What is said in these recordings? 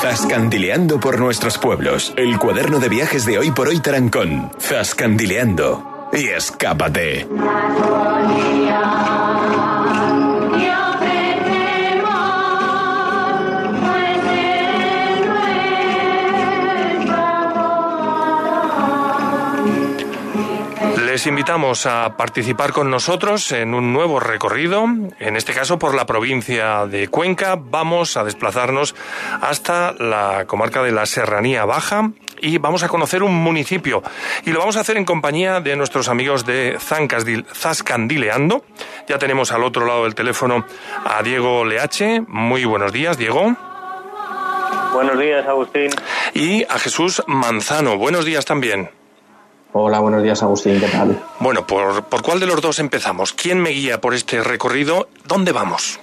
Zascandileando por nuestros pueblos. El cuaderno de viajes de hoy por hoy Tarancón. Zascandileando. Y escápate. Les invitamos a participar con nosotros en un nuevo recorrido, en este caso por la provincia de Cuenca. Vamos a desplazarnos hasta la comarca de la Serranía Baja y vamos a conocer un municipio. Y lo vamos a hacer en compañía de nuestros amigos de Zascandileando. Ya tenemos al otro lado del teléfono a Diego Leache. Muy buenos días, Diego. Buenos días, Agustín. Y a Jesús Manzano. Buenos días también. Hola, buenos días Agustín, ¿qué tal? Bueno, ¿por, ¿por cuál de los dos empezamos? ¿Quién me guía por este recorrido? ¿Dónde vamos?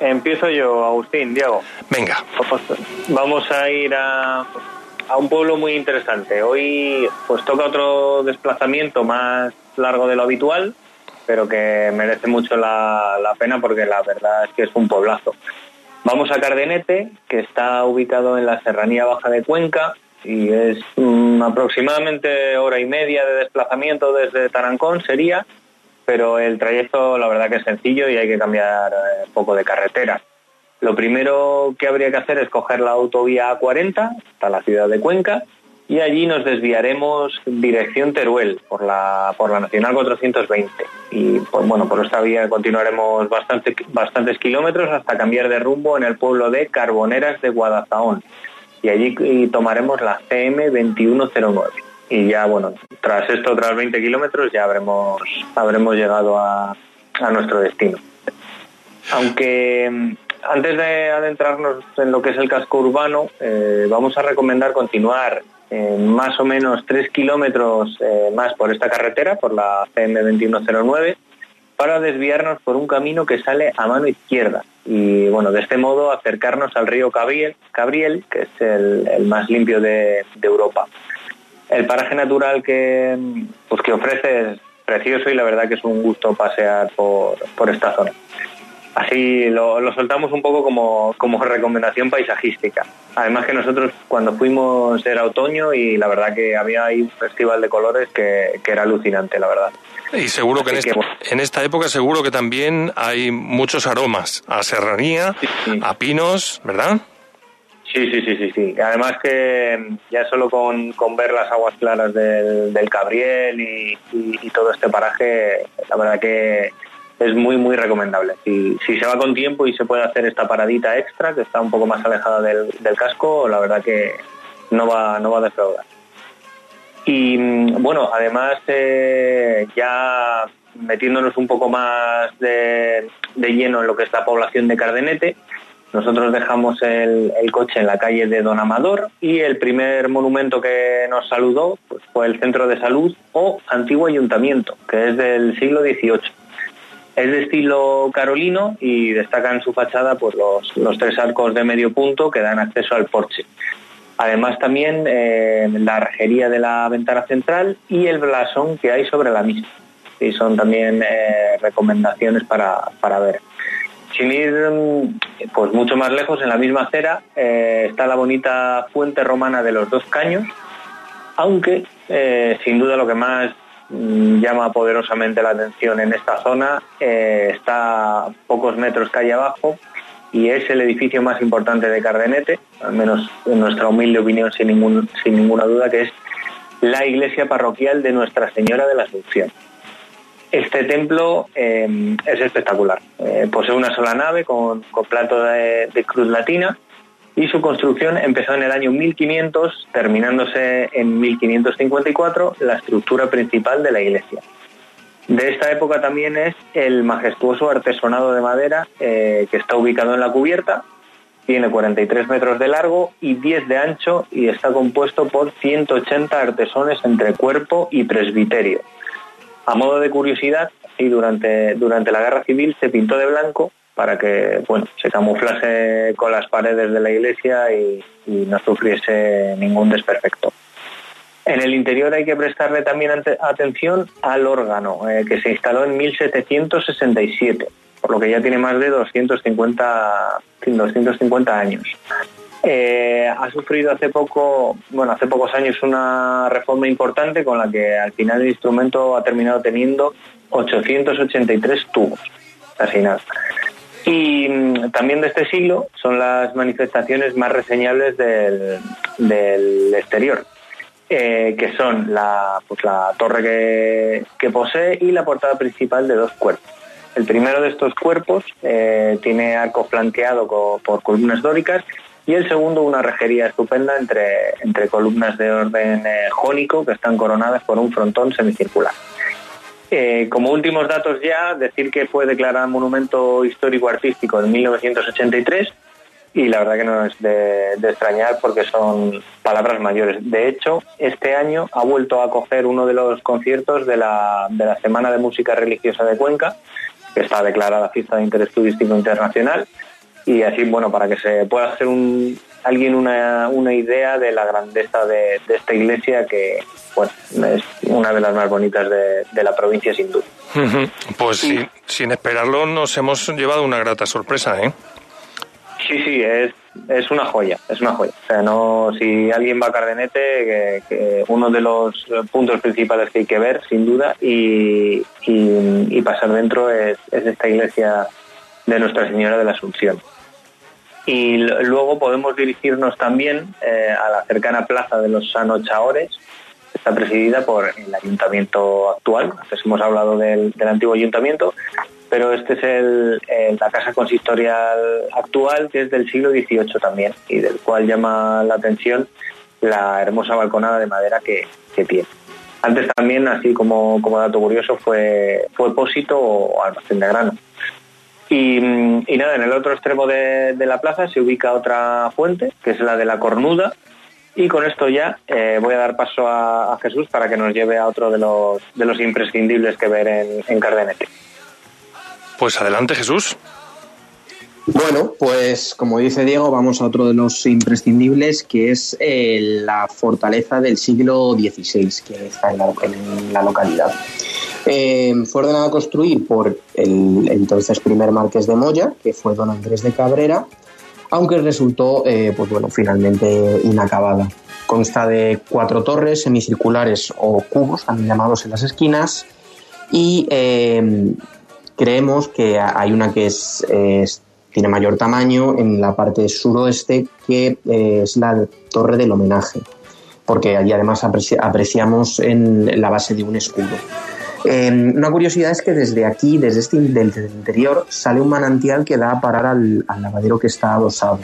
Empiezo yo, Agustín, Diego. Venga. Vamos a ir a, a un pueblo muy interesante. Hoy pues toca otro desplazamiento más largo de lo habitual, pero que merece mucho la, la pena porque la verdad es que es un poblazo. Vamos a Cardenete, que está ubicado en la Serranía Baja de Cuenca, y es aproximadamente hora y media de desplazamiento desde Tarancón sería, pero el trayecto la verdad que es sencillo y hay que cambiar eh, poco de carretera. Lo primero que habría que hacer es coger la autovía A40 hasta la ciudad de Cuenca y allí nos desviaremos dirección Teruel por la, por la Nacional 420. Y pues, bueno, por esta vía continuaremos bastante, bastantes kilómetros hasta cambiar de rumbo en el pueblo de Carboneras de Guadalajara y allí tomaremos la CM 2109. Y ya, bueno, tras esto, tras 20 kilómetros, ya habremos, habremos llegado a, a nuestro destino. Aunque mm, antes de adentrarnos en lo que es el casco urbano, eh, vamos a recomendar continuar más o menos 3 kilómetros eh, más por esta carretera, por la CM 2109, para desviarnos por un camino que sale a mano izquierda y bueno, de este modo acercarnos al río Cabriel, que es el, más limpio de, Europa. El paraje natural que, pues, que ofrece es precioso y la verdad que es un gusto pasear por, por esta zona. Así lo, lo, soltamos un poco como, como recomendación paisajística. Además que nosotros cuando fuimos era otoño y la verdad que había ahí un festival de colores que, que era alucinante, la verdad. Y seguro que en, esta, en, esta, época seguro que también hay muchos aromas a serranía, a pinos, ¿verdad? Sí, sí, sí, sí, sí. Además que ya solo con, ver las aguas claras del, Cabriel y, todo este paraje, la verdad que es muy, muy recomendable. Si, si se va con tiempo y se puede hacer esta paradita extra, que está un poco más alejada del, del casco, la verdad que no va, no va a defraudar. Y mm, bueno, además eh, ya metiéndonos un poco más de, lleno en lo que es la población de Cardenete, nosotros dejamos el, coche en la calle de Don Amador y el primer monumento que nos saludó pues, fue el Centro de Salud o Antiguo Ayuntamiento, que es del siglo XVIII. Es de estilo carolino y destaca en su fachada pues, los, los tres arcos de medio punto que dan acceso al porche. Además también eh, la arjería de la ventana central y el blasón que hay sobre la misma. Y son también eh, recomendaciones para, ver. Sin ir pues mucho más lejos, en la misma acera eh, está la bonita fuente romana de los dos caños, aunque sin duda lo que más mm, llama poderosamente la atención en esta zona está a pocos metros calle abajo y es el edificio más importante de Cardenete, al menos en nuestra humilde opinión sin, ningún, sin ninguna duda, que es la iglesia parroquial de Nuestra Señora de la Asunción. Este templo em, es espectacular. Eh, posee una sola nave con, plato de, cruz latina y su construcción empezó en el año 1500, terminándose en 1554 la estructura principal de la iglesia. De esta época también es el majestuoso artesonado de madera eh, que está ubicado en la cubierta. Tiene 43 metros de largo y 10 de ancho y está compuesto por 180 artesones entre cuerpo y presbiterio. A modo de curiosidad, y durante, durante la guerra civil se pintó de blanco para que bueno, se camuflase con las paredes de la iglesia y no sufriese ningún desperfecto. En el interior hay que prestarle también atención al órgano, eh, que se instaló en 1767, por lo que ya tiene más de 250, 250 años. Eh, ha sufrido hace poco, bueno, hace pocos años una reforma importante con la que al final el instrumento ha terminado teniendo 883 tubos, casi nada. Y mm, también de este siglo son las manifestaciones más reseñables del, exterior, eh, que son la, pues la torre que, posee y la portada principal de dos cuerpos. El primero de estos cuerpos eh, tiene arco flanqueado por columnas dóricas y el segundo una rejería estupenda entre, entre columnas de orden eh, jónico que están coronadas por un frontón semicircular. Eh, como últimos datos ya, decir que fue declarado monumento histórico-artístico en 1983 y la verdad que no es de, extrañar porque son palabras mayores. De hecho, este año ha vuelto a acoger uno de los conciertos de la, de la Semana de Música Religiosa de Cuenca, que está declarada fiesta de interés turístico internacional y así, bueno, para que se pueda hacer un, alguien una, una idea de la grandeza de, esta iglesia que bueno, es una de las más bonitas de, la provincia sin duda. Pues sin esperarlo nos hemos llevado una grata sorpresa, ¿eh? Sí, sí, es, es una joya, es una joya. O sea, no, si alguien va a Cardenete, que, uno de los puntos principales que hay que ver, sin duda, y, y, pasar dentro es, es esta iglesia de Nuestra Señora de la Asunción. Y luego podemos dirigirnos también eh, a la cercana plaza de los Sanochaores, que está presidida por el ayuntamiento actual. Antes hemos hablado del, antiguo ayuntamiento, pero este es el, la casa consistorial actual, que es del siglo XVIII también, y del cual llama la atención la hermosa balconada de madera que, tiene. Antes también, así como, como dato curioso, fue, fue pósito o almacén de grano. Y, nada, en el otro extremo de, la plaza se ubica otra fuente, que es la de la Cornuda. Y con esto ya eh, voy a dar paso a, Jesús para que nos lleve a otro de los, de los imprescindibles que ver en, en Cardenete. Pues adelante, Jesús. Bueno, pues como dice Diego, vamos a otro de los imprescindibles, que es eh, la fortaleza del siglo XVI, que está en la localidad. Eh, fue ordenado a construir por el entonces primer marqués de Moya, que fue don Andrés de Cabrera, aunque resultó, eh, pues bueno, finalmente inacabada. Consta de cuatro torres semicirculares o cubos, también llamados en las esquinas, y eh, creemos que hay una que es, tiene mayor tamaño en la parte suroeste, que es la torre del homenaje, porque allí además apreciamos en la base de un escudo. Em, una curiosidad es que desde aquí, desde este interior, sale un manantial que da a parar al, lavadero que está adosado.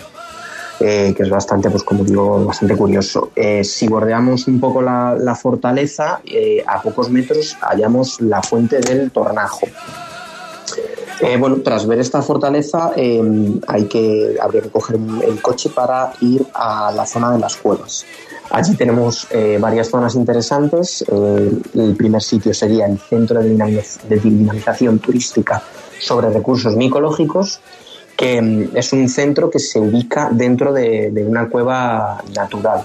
Eh, que es bastante, pues como digo, bastante curioso. Eh, si bordeamos un poco la, fortaleza, eh, a pocos metros hallamos la fuente del Tornajo. Bueno, tras ver esta fortaleza, em, hay que, habría que coger el coche para ir a la zona de las cuevas. Allí tenemos eh, varias zonas interesantes. Eh, el primer sitio sería el Centro de, Dinamización Turística sobre Recursos Micológicos, que mm, es un centro que se ubica dentro de, una cueva natural.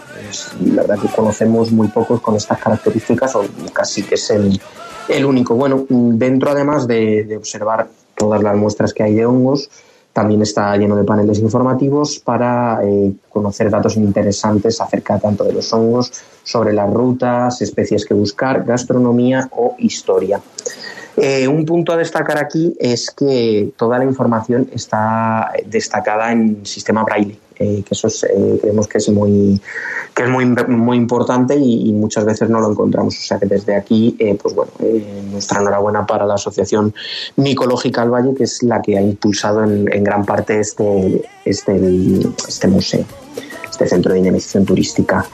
la verdad que conocemos muy pocos con estas características, o casi que es el, único. Bueno, dentro además de observar todas las muestras que hay de hongos, también está lleno de paneles informativos para eh, conocer datos interesantes acerca tanto de los hongos, sobre las rutas, especies que buscar, gastronomía o historia. Eh, un punto a destacar aquí es que toda la información está destacada en sistema braille. Eh, que eso eh, creemos que es muy que es muy, muy importante y, muchas veces no lo encontramos. O sea que desde aquí, eh, pues bueno, nuestra enhorabuena para la Asociación Micológica al Valle, que es la que ha impulsado en, gran parte este, este, este museo, este centro de dinamización turística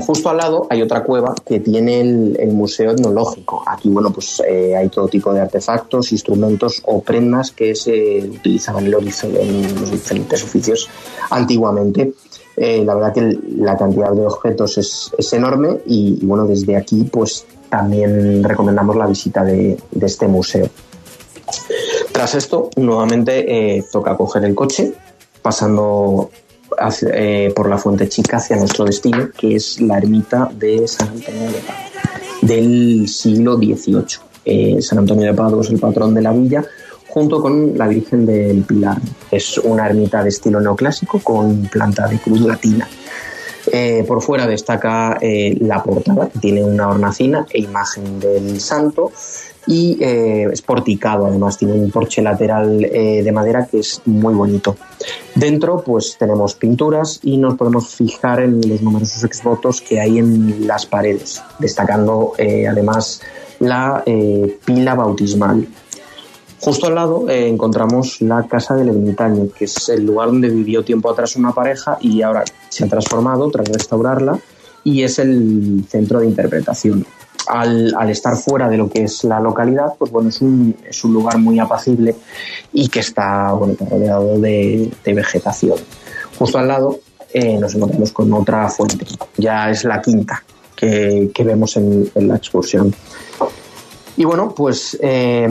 justo al lado hay otra cueva que tiene el, museo etnológico. Aquí, bueno, pues eh, hay todo tipo de artefactos, instrumentos o prendas que se utilizaban en, los diferentes oficios antiguamente. Eh, la verdad que la cantidad de objetos es, enorme y, bueno, desde aquí pues también recomendamos la visita de, este museo. Tras esto, nuevamente eh, toca coger el coche, pasando eh, por la Fuente Chica hacia nuestro destino, que es la ermita de San Antonio de Padua, del siglo XVIII. Eh, San Antonio de Padua es el patrón de la villa, junto con la Virgen del Pilar. Es una ermita de estilo neoclásico con planta de cruz latina. Eh, por fuera destaca la portada, que tiene una hornacina e imagen del santo y eh, es porticado, además tiene un porche lateral de madera que es muy bonito. Dentro pues tenemos pinturas y nos podemos fijar en los numerosos exvotos que hay en las paredes, destacando además la pila bautismal Justo al lado eh, encontramos la casa del ermitaño, que es el lugar donde vivió tiempo atrás una pareja y ahora se ha transformado tras restaurarla y es el centro de interpretación. Al, estar fuera de lo que es la localidad, pues bueno, es un, lugar muy apacible y que está bueno, rodeado de, vegetación. Justo al lado eh, nos encontramos con otra fuente, ya es la quinta que, vemos en, la excursión. Y bueno, pues eh,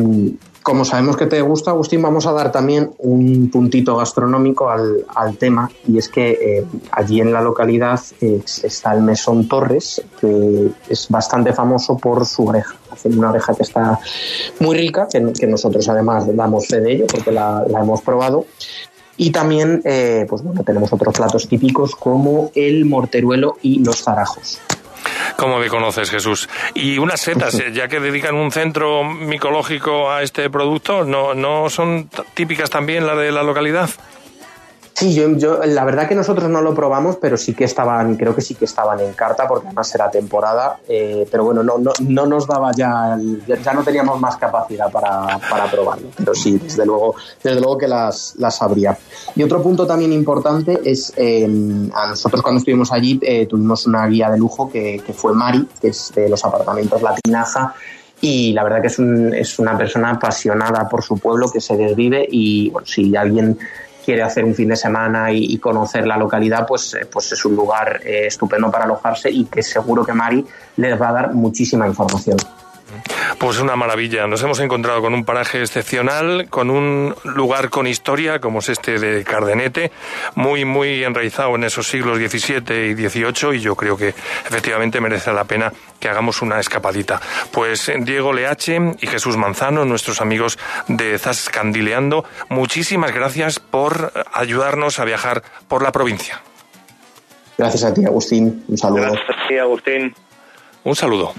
como sabemos que te gusta, Agustín, vamos a dar también un puntito gastronómico al, tema y es que eh, allí en la localidad está el Mesón Torres, que es bastante famoso por su oreja. Hacen una oreja que está muy rica, que, nosotros además damos fe de ello porque la, hemos probado. Y también, eh, pues bueno, tenemos otros platos típicos como el morteruelo y los zarajos. ¿Cómo me conoces, Jesús? Y unas setas, ya que dedican un centro micológico a este producto, ¿no, no son típicas también las de la localidad? Sí, yo, la verdad que nosotros no lo probamos, pero sí que estaban, creo que sí que estaban en carta, porque además era temporada, eh, pero bueno, no, no, no, nos daba ya, ya no teníamos más capacidad para, para, probarlo, pero sí, desde luego, desde luego que las, las habría. Y otro punto también importante es, eh, a nosotros cuando estuvimos allí eh, tuvimos una guía de lujo que, fue Mari, que es de los apartamentos La Tinaja, y la verdad que es, un, es, una persona apasionada por su pueblo que se desvive y bueno, si alguien quiere hacer un fin de semana y, conocer la localidad, pues, eh, pues es un lugar eh, estupendo para alojarse y que seguro que Mari les va a dar muchísima información. Pues una maravilla. Nos hemos encontrado con un paraje excepcional, con un lugar con historia como es este de Cardenete, muy, muy enraizado en esos siglos XVII y XVIII y yo creo que efectivamente merece la pena que hagamos una escapadita. Pues Diego Leache y Jesús Manzano, nuestros amigos de Zascandileando, muchísimas gracias por ayudarnos a viajar por la provincia. Gracias a ti, Agustín. Un saludo. Gracias a ti, Agustín. Un saludo.